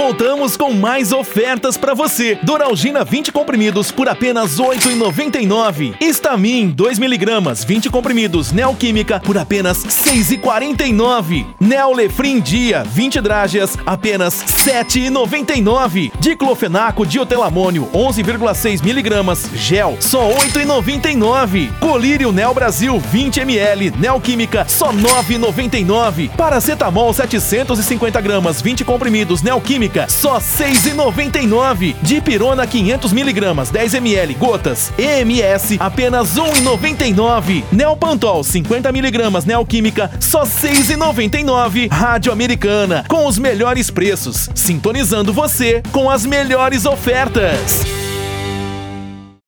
Voltamos com mais ofertas para você. Doralgina 20 comprimidos por apenas R$ 8,99. Estamin 2 miligramas 20 comprimidos Neoquímica por apenas R$ 6,49. Neolefrin Dia 20 drágeas apenas R$ 7,99. Diclofenaco diotelamônio 11,6 miligramas gel só R$ 8,99. Colírio Neo Brasil 20 ml Neoquímica só R$ 9,99. Paracetamol 750 gramas 20 comprimidos Neoquímica só R$ 6,99. Dipirona 500 miligramas 10 ml gotas EMS apenas R$ 1,99. Neopantol 50 miligramas Neoquímica só R$ 6,99. Rádio Americana com os melhores preços, sintonizando você com as melhores ofertas.